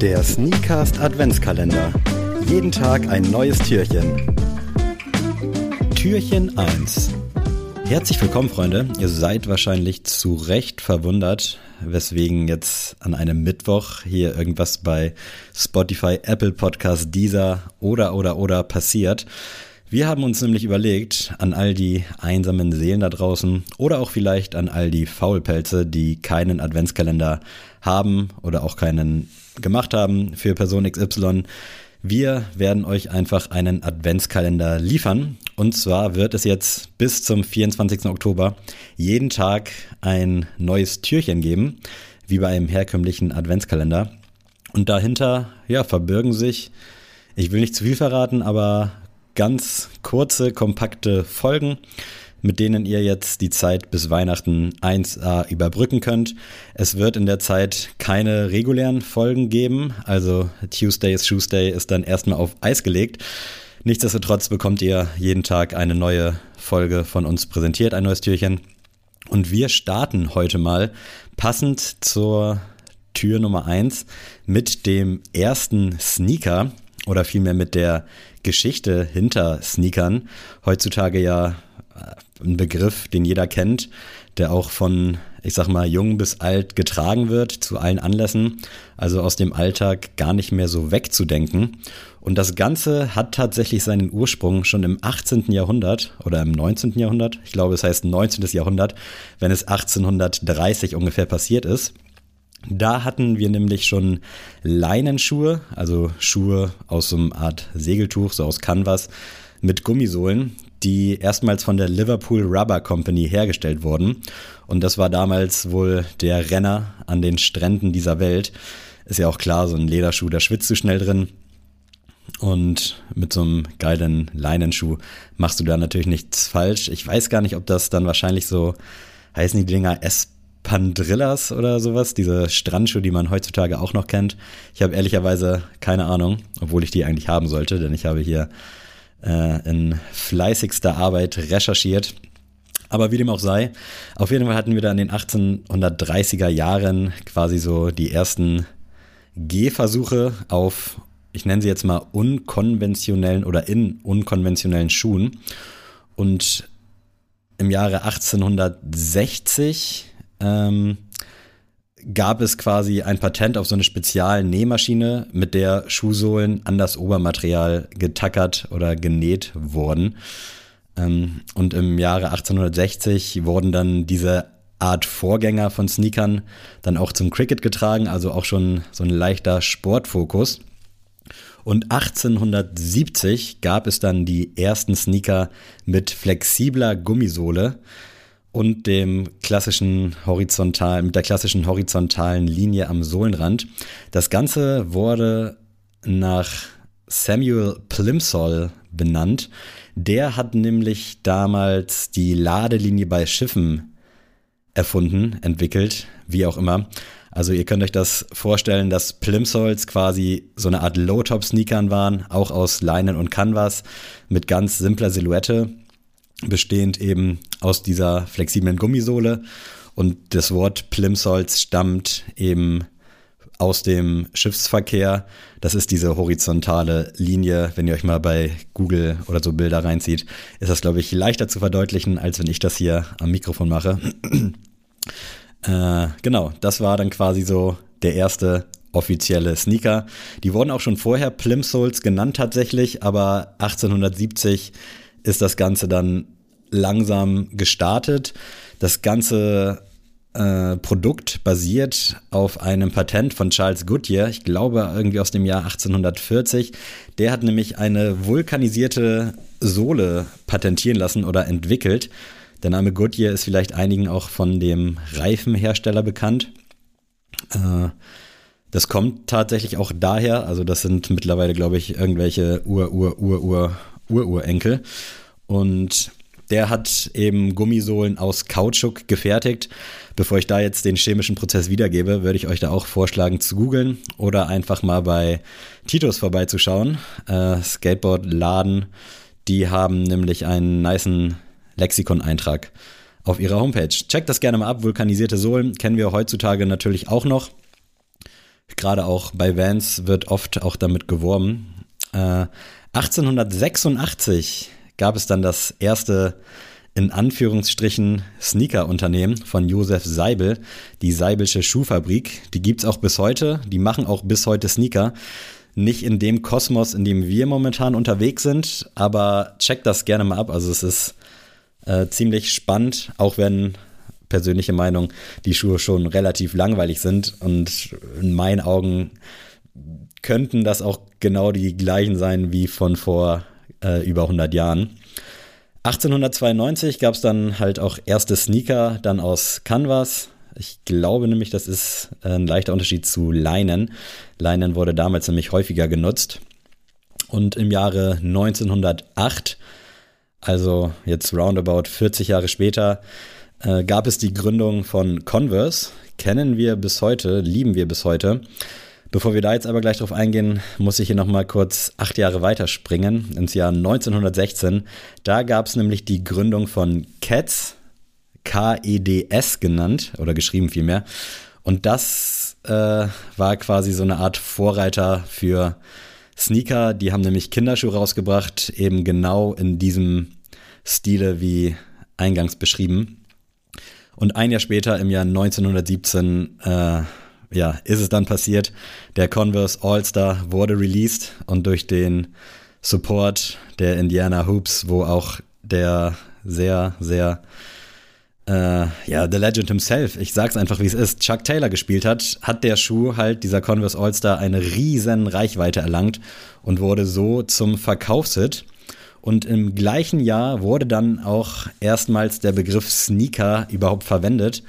Der Sneakcast Adventskalender. Jeden Tag ein neues Türchen. Türchen 1. Herzlich willkommen, Freunde. Ihr seid wahrscheinlich zu Recht verwundert, weswegen jetzt an einem Mittwoch hier irgendwas bei Spotify, Apple Podcast, Deezer oder oder oder passiert. Wir haben uns nämlich überlegt, an all die einsamen Seelen da draußen oder auch vielleicht an all die Faulpelze, die keinen Adventskalender haben oder auch keinen gemacht haben für Person XY. Wir werden euch einfach einen Adventskalender liefern. Und zwar wird es jetzt bis zum 24. Oktober jeden Tag ein neues Türchen geben, wie bei einem herkömmlichen Adventskalender. Und dahinter, ja, verbirgen sich, ich will nicht zu viel verraten, aber ganz kurze, kompakte Folgen, mit denen ihr jetzt die Zeit bis Weihnachten 1a überbrücken könnt. Es wird in der Zeit keine regulären Folgen geben, also Tuesday is Tuesday ist dann erstmal auf Eis gelegt. Nichtsdestotrotz bekommt ihr jeden Tag eine neue Folge von uns präsentiert, ein neues Türchen. Und wir starten heute mal passend zur Tür Nummer 1 mit dem ersten Sneaker oder vielmehr mit der Geschichte hinter Sneakern. Heutzutage ja ein Begriff, den jeder kennt, der auch von, ich sag mal, jung bis alt getragen wird zu allen Anlässen, also aus dem Alltag gar nicht mehr so wegzudenken. Und das Ganze hat tatsächlich seinen Ursprung schon im 18. Jahrhundert oder im 19. Jahrhundert. Ich glaube, es heißt 19. Jahrhundert, wenn es 1830 ungefähr passiert ist. Da hatten wir nämlich schon Leinenschuhe, also Schuhe aus so einer Art Segeltuch, so aus Canvas, mit Gummisohlen, die erstmals von der Liverpool Rubber Company hergestellt wurden. Und das war damals wohl der Renner an den Stränden dieser Welt. Ist ja auch klar, so ein Lederschuh, da schwitzt du schnell drin. Und mit so einem geilen Leinenschuh machst du da natürlich nichts falsch. Ich weiß gar nicht, ob das dann wahrscheinlich so, heißen die Dinger S Pandrillas oder sowas, diese Strandschuhe, die man heutzutage auch noch kennt. Ich habe ehrlicherweise keine Ahnung, obwohl ich die eigentlich haben sollte, denn ich habe hier äh, in fleißigster Arbeit recherchiert. Aber wie dem auch sei, auf jeden Fall hatten wir da in den 1830er Jahren quasi so die ersten Gehversuche auf, ich nenne sie jetzt mal unkonventionellen oder in unkonventionellen Schuhen. Und im Jahre 1860 ähm, gab es quasi ein Patent auf so eine Spezialnähmaschine, mit der Schuhsohlen an das Obermaterial getackert oder genäht wurden. Ähm, und im Jahre 1860 wurden dann diese Art Vorgänger von Sneakern dann auch zum Cricket getragen, also auch schon so ein leichter Sportfokus. Und 1870 gab es dann die ersten Sneaker mit flexibler Gummisohle und dem klassischen horizontalen, mit der klassischen horizontalen Linie am Sohlenrand. Das Ganze wurde nach Samuel Plimsoll benannt. Der hat nämlich damals die Ladelinie bei Schiffen erfunden, entwickelt, wie auch immer. Also ihr könnt euch das vorstellen, dass Plimsolls quasi so eine Art Low-Top-Sneakern waren, auch aus Leinen und Canvas mit ganz simpler Silhouette bestehend eben aus dieser flexiblen Gummisohle. Und das Wort Plimsolls stammt eben aus dem Schiffsverkehr. Das ist diese horizontale Linie. Wenn ihr euch mal bei Google oder so Bilder reinzieht, ist das, glaube ich, leichter zu verdeutlichen, als wenn ich das hier am Mikrofon mache. äh, genau, das war dann quasi so der erste offizielle Sneaker. Die wurden auch schon vorher Plimsolls genannt tatsächlich, aber 1870 ist das Ganze dann langsam gestartet. Das ganze äh, Produkt basiert auf einem Patent von Charles Goodyear, ich glaube irgendwie aus dem Jahr 1840. Der hat nämlich eine vulkanisierte Sohle patentieren lassen oder entwickelt. Der Name Goodyear ist vielleicht einigen auch von dem Reifenhersteller bekannt. Äh, das kommt tatsächlich auch daher, also das sind mittlerweile, glaube ich, irgendwelche Ur-Ur-Ur-Ur-Ur-Urenkel. Und der hat eben Gummisohlen aus Kautschuk gefertigt. Bevor ich da jetzt den chemischen Prozess wiedergebe, würde ich euch da auch vorschlagen zu googeln oder einfach mal bei Titus vorbeizuschauen. Äh, Skateboard-Laden, die haben nämlich einen niceen Lexikon-Eintrag auf ihrer Homepage. Checkt das gerne mal ab. Vulkanisierte Sohlen kennen wir heutzutage natürlich auch noch. Gerade auch bei Vans wird oft auch damit geworben. Äh, 1886 gab es dann das erste in Anführungsstrichen Sneaker-Unternehmen von Josef Seibel, die Seibelsche Schuhfabrik. Die gibt es auch bis heute. Die machen auch bis heute Sneaker. Nicht in dem Kosmos, in dem wir momentan unterwegs sind, aber checkt das gerne mal ab. Also es ist äh, ziemlich spannend, auch wenn persönliche Meinung die Schuhe schon relativ langweilig sind und in meinen Augen könnten das auch genau die gleichen sein wie von vor äh, über 100 Jahren. 1892 gab es dann halt auch erste Sneaker, dann aus Canvas. Ich glaube nämlich, das ist ein leichter Unterschied zu Leinen. Leinen wurde damals nämlich häufiger genutzt. Und im Jahre 1908, also jetzt roundabout 40 Jahre später, äh, gab es die Gründung von Converse. Kennen wir bis heute, lieben wir bis heute. Bevor wir da jetzt aber gleich drauf eingehen, muss ich hier nochmal kurz acht Jahre weiterspringen, ins Jahr 1916. Da gab es nämlich die Gründung von Cats, K-E-D-S genannt, oder geschrieben vielmehr. Und das äh, war quasi so eine Art Vorreiter für Sneaker. Die haben nämlich Kinderschuhe rausgebracht, eben genau in diesem Stile wie eingangs beschrieben. Und ein Jahr später, im Jahr 1917, äh, ja, ist es dann passiert. Der Converse All-Star wurde released und durch den Support der Indiana Hoops, wo auch der sehr, sehr, äh, ja, The Legend himself, ich sag's einfach wie es ist, Chuck Taylor gespielt hat, hat der Schuh halt, dieser Converse All-Star, eine riesen Reichweite erlangt und wurde so zum Verkaufshit. Und im gleichen Jahr wurde dann auch erstmals der Begriff Sneaker überhaupt verwendet.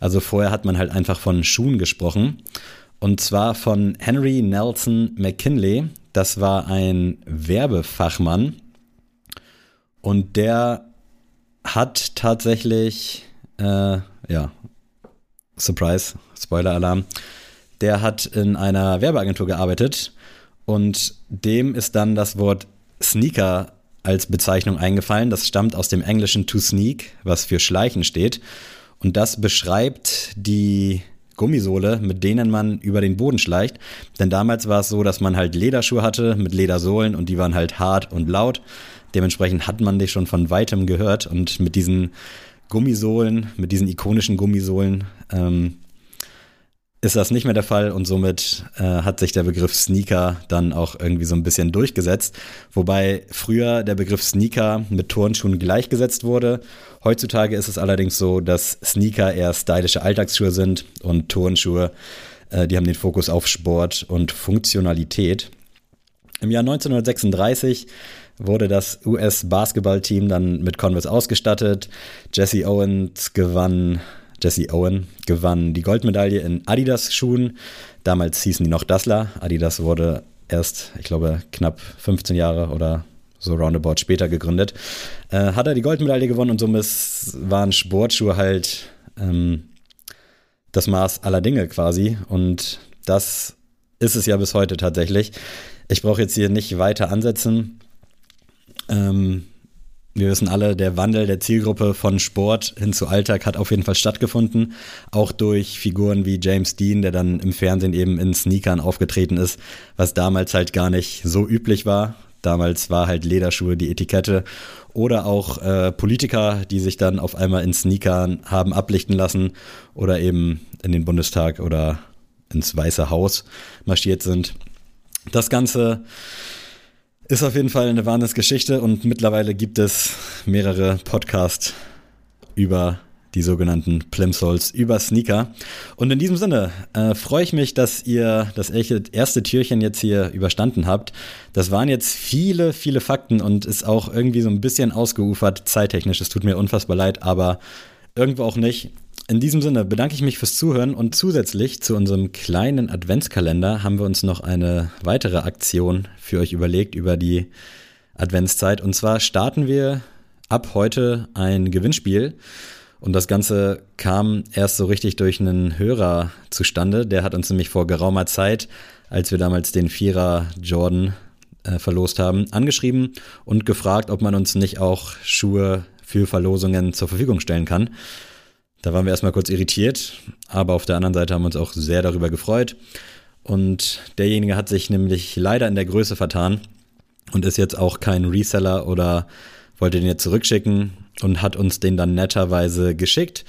Also vorher hat man halt einfach von Schuhen gesprochen. Und zwar von Henry Nelson McKinley. Das war ein Werbefachmann. Und der hat tatsächlich, äh, ja, Surprise, Spoiler-Alarm. Der hat in einer Werbeagentur gearbeitet und dem ist dann das Wort Sneaker als Bezeichnung eingefallen. Das stammt aus dem englischen to sneak, was für Schleichen steht. Und das beschreibt die Gummisohle, mit denen man über den Boden schleicht. Denn damals war es so, dass man halt Lederschuhe hatte mit Ledersohlen und die waren halt hart und laut. Dementsprechend hat man die schon von weitem gehört und mit diesen Gummisohlen, mit diesen ikonischen Gummisohlen, ähm, ist das nicht mehr der Fall und somit äh, hat sich der Begriff Sneaker dann auch irgendwie so ein bisschen durchgesetzt. Wobei früher der Begriff Sneaker mit Turnschuhen gleichgesetzt wurde. Heutzutage ist es allerdings so, dass Sneaker eher stylische Alltagsschuhe sind und Turnschuhe, äh, die haben den Fokus auf Sport und Funktionalität. Im Jahr 1936 wurde das US-Basketballteam dann mit Converse ausgestattet. Jesse Owens gewann Jesse Owen gewann die Goldmedaille in Adidas-Schuhen. Damals hießen die noch Dassler. Adidas wurde erst, ich glaube, knapp 15 Jahre oder so roundabout später gegründet. Äh, hat er die Goldmedaille gewonnen und somit waren Sportschuhe halt ähm, das Maß aller Dinge quasi. Und das ist es ja bis heute tatsächlich. Ich brauche jetzt hier nicht weiter ansetzen. Ähm, wir wissen alle, der Wandel der Zielgruppe von Sport hin zu Alltag hat auf jeden Fall stattgefunden. Auch durch Figuren wie James Dean, der dann im Fernsehen eben in Sneakern aufgetreten ist, was damals halt gar nicht so üblich war. Damals war halt Lederschuhe die Etikette. Oder auch äh, Politiker, die sich dann auf einmal in Sneakern haben ablichten lassen oder eben in den Bundestag oder ins Weiße Haus marschiert sind. Das Ganze ist auf jeden Fall eine Wahnsinnsgeschichte und mittlerweile gibt es mehrere Podcasts über die sogenannten Plimsolls über Sneaker. Und in diesem Sinne äh, freue ich mich, dass ihr das erste Türchen jetzt hier überstanden habt. Das waren jetzt viele, viele Fakten und ist auch irgendwie so ein bisschen ausgeufert zeittechnisch. Es tut mir unfassbar leid, aber irgendwo auch nicht. In diesem Sinne bedanke ich mich fürs Zuhören und zusätzlich zu unserem kleinen Adventskalender haben wir uns noch eine weitere Aktion für euch überlegt über die Adventszeit. Und zwar starten wir ab heute ein Gewinnspiel. Und das Ganze kam erst so richtig durch einen Hörer zustande. Der hat uns nämlich vor geraumer Zeit, als wir damals den Vierer Jordan äh, verlost haben, angeschrieben und gefragt, ob man uns nicht auch Schuhe für Verlosungen zur Verfügung stellen kann. Da waren wir erstmal kurz irritiert, aber auf der anderen Seite haben wir uns auch sehr darüber gefreut. Und derjenige hat sich nämlich leider in der Größe vertan und ist jetzt auch kein Reseller oder wollte den jetzt zurückschicken und hat uns den dann netterweise geschickt.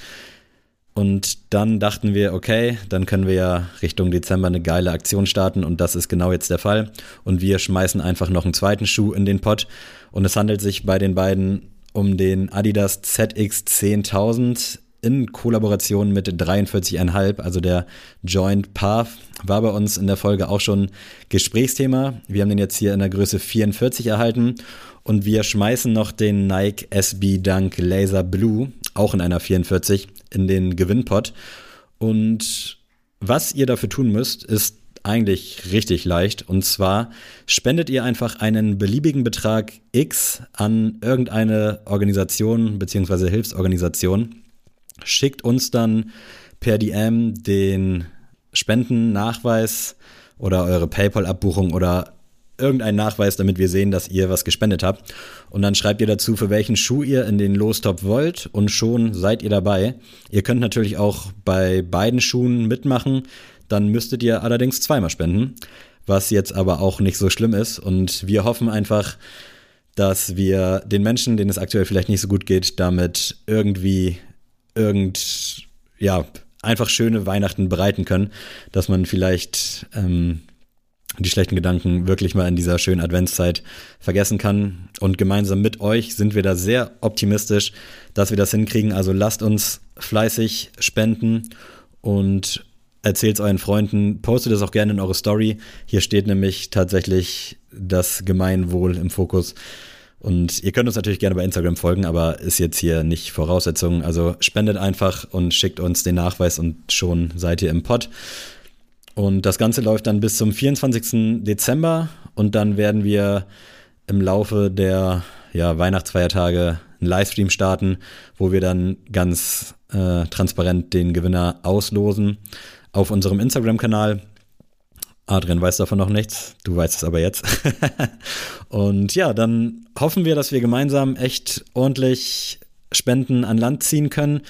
Und dann dachten wir, okay, dann können wir ja Richtung Dezember eine geile Aktion starten und das ist genau jetzt der Fall. Und wir schmeißen einfach noch einen zweiten Schuh in den Pott. Und es handelt sich bei den beiden um den Adidas ZX 10000 in Kollaboration mit 43,5, also der Joint Path, war bei uns in der Folge auch schon Gesprächsthema. Wir haben den jetzt hier in der Größe 44 erhalten und wir schmeißen noch den Nike SB Dunk Laser Blue, auch in einer 44, in den Gewinnpot. Und was ihr dafür tun müsst, ist eigentlich richtig leicht. Und zwar spendet ihr einfach einen beliebigen Betrag X an irgendeine Organisation bzw. Hilfsorganisation, schickt uns dann per DM den Spendennachweis oder eure PayPal-Abbuchung oder irgendeinen Nachweis, damit wir sehen, dass ihr was gespendet habt. Und dann schreibt ihr dazu, für welchen Schuh ihr in den Lostop wollt und schon seid ihr dabei. Ihr könnt natürlich auch bei beiden Schuhen mitmachen. Dann müsstet ihr allerdings zweimal spenden, was jetzt aber auch nicht so schlimm ist. Und wir hoffen einfach, dass wir den Menschen, denen es aktuell vielleicht nicht so gut geht, damit irgendwie irgend, ja, einfach schöne Weihnachten bereiten können, dass man vielleicht ähm, die schlechten Gedanken wirklich mal in dieser schönen Adventszeit vergessen kann. Und gemeinsam mit euch sind wir da sehr optimistisch, dass wir das hinkriegen. Also lasst uns fleißig spenden und erzählt es euren Freunden, postet es auch gerne in eure Story. Hier steht nämlich tatsächlich das Gemeinwohl im Fokus. Und ihr könnt uns natürlich gerne bei Instagram folgen, aber ist jetzt hier nicht Voraussetzung. Also spendet einfach und schickt uns den Nachweis und schon seid ihr im Pod. Und das Ganze läuft dann bis zum 24. Dezember und dann werden wir im Laufe der ja, Weihnachtsfeiertage einen Livestream starten, wo wir dann ganz äh, transparent den Gewinner auslosen auf unserem Instagram-Kanal. Adrian weiß davon noch nichts, du weißt es aber jetzt. und ja, dann hoffen wir, dass wir gemeinsam echt ordentlich Spenden an Land ziehen können.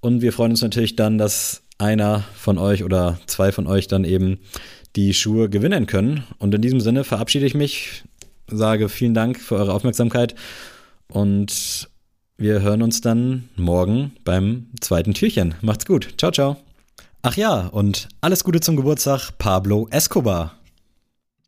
Und wir freuen uns natürlich dann, dass einer von euch oder zwei von euch dann eben die Schuhe gewinnen können. Und in diesem Sinne verabschiede ich mich, sage vielen Dank für eure Aufmerksamkeit und wir hören uns dann morgen beim zweiten Türchen. Macht's gut. Ciao, ciao. Ach ja, und alles Gute zum Geburtstag, Pablo Escobar.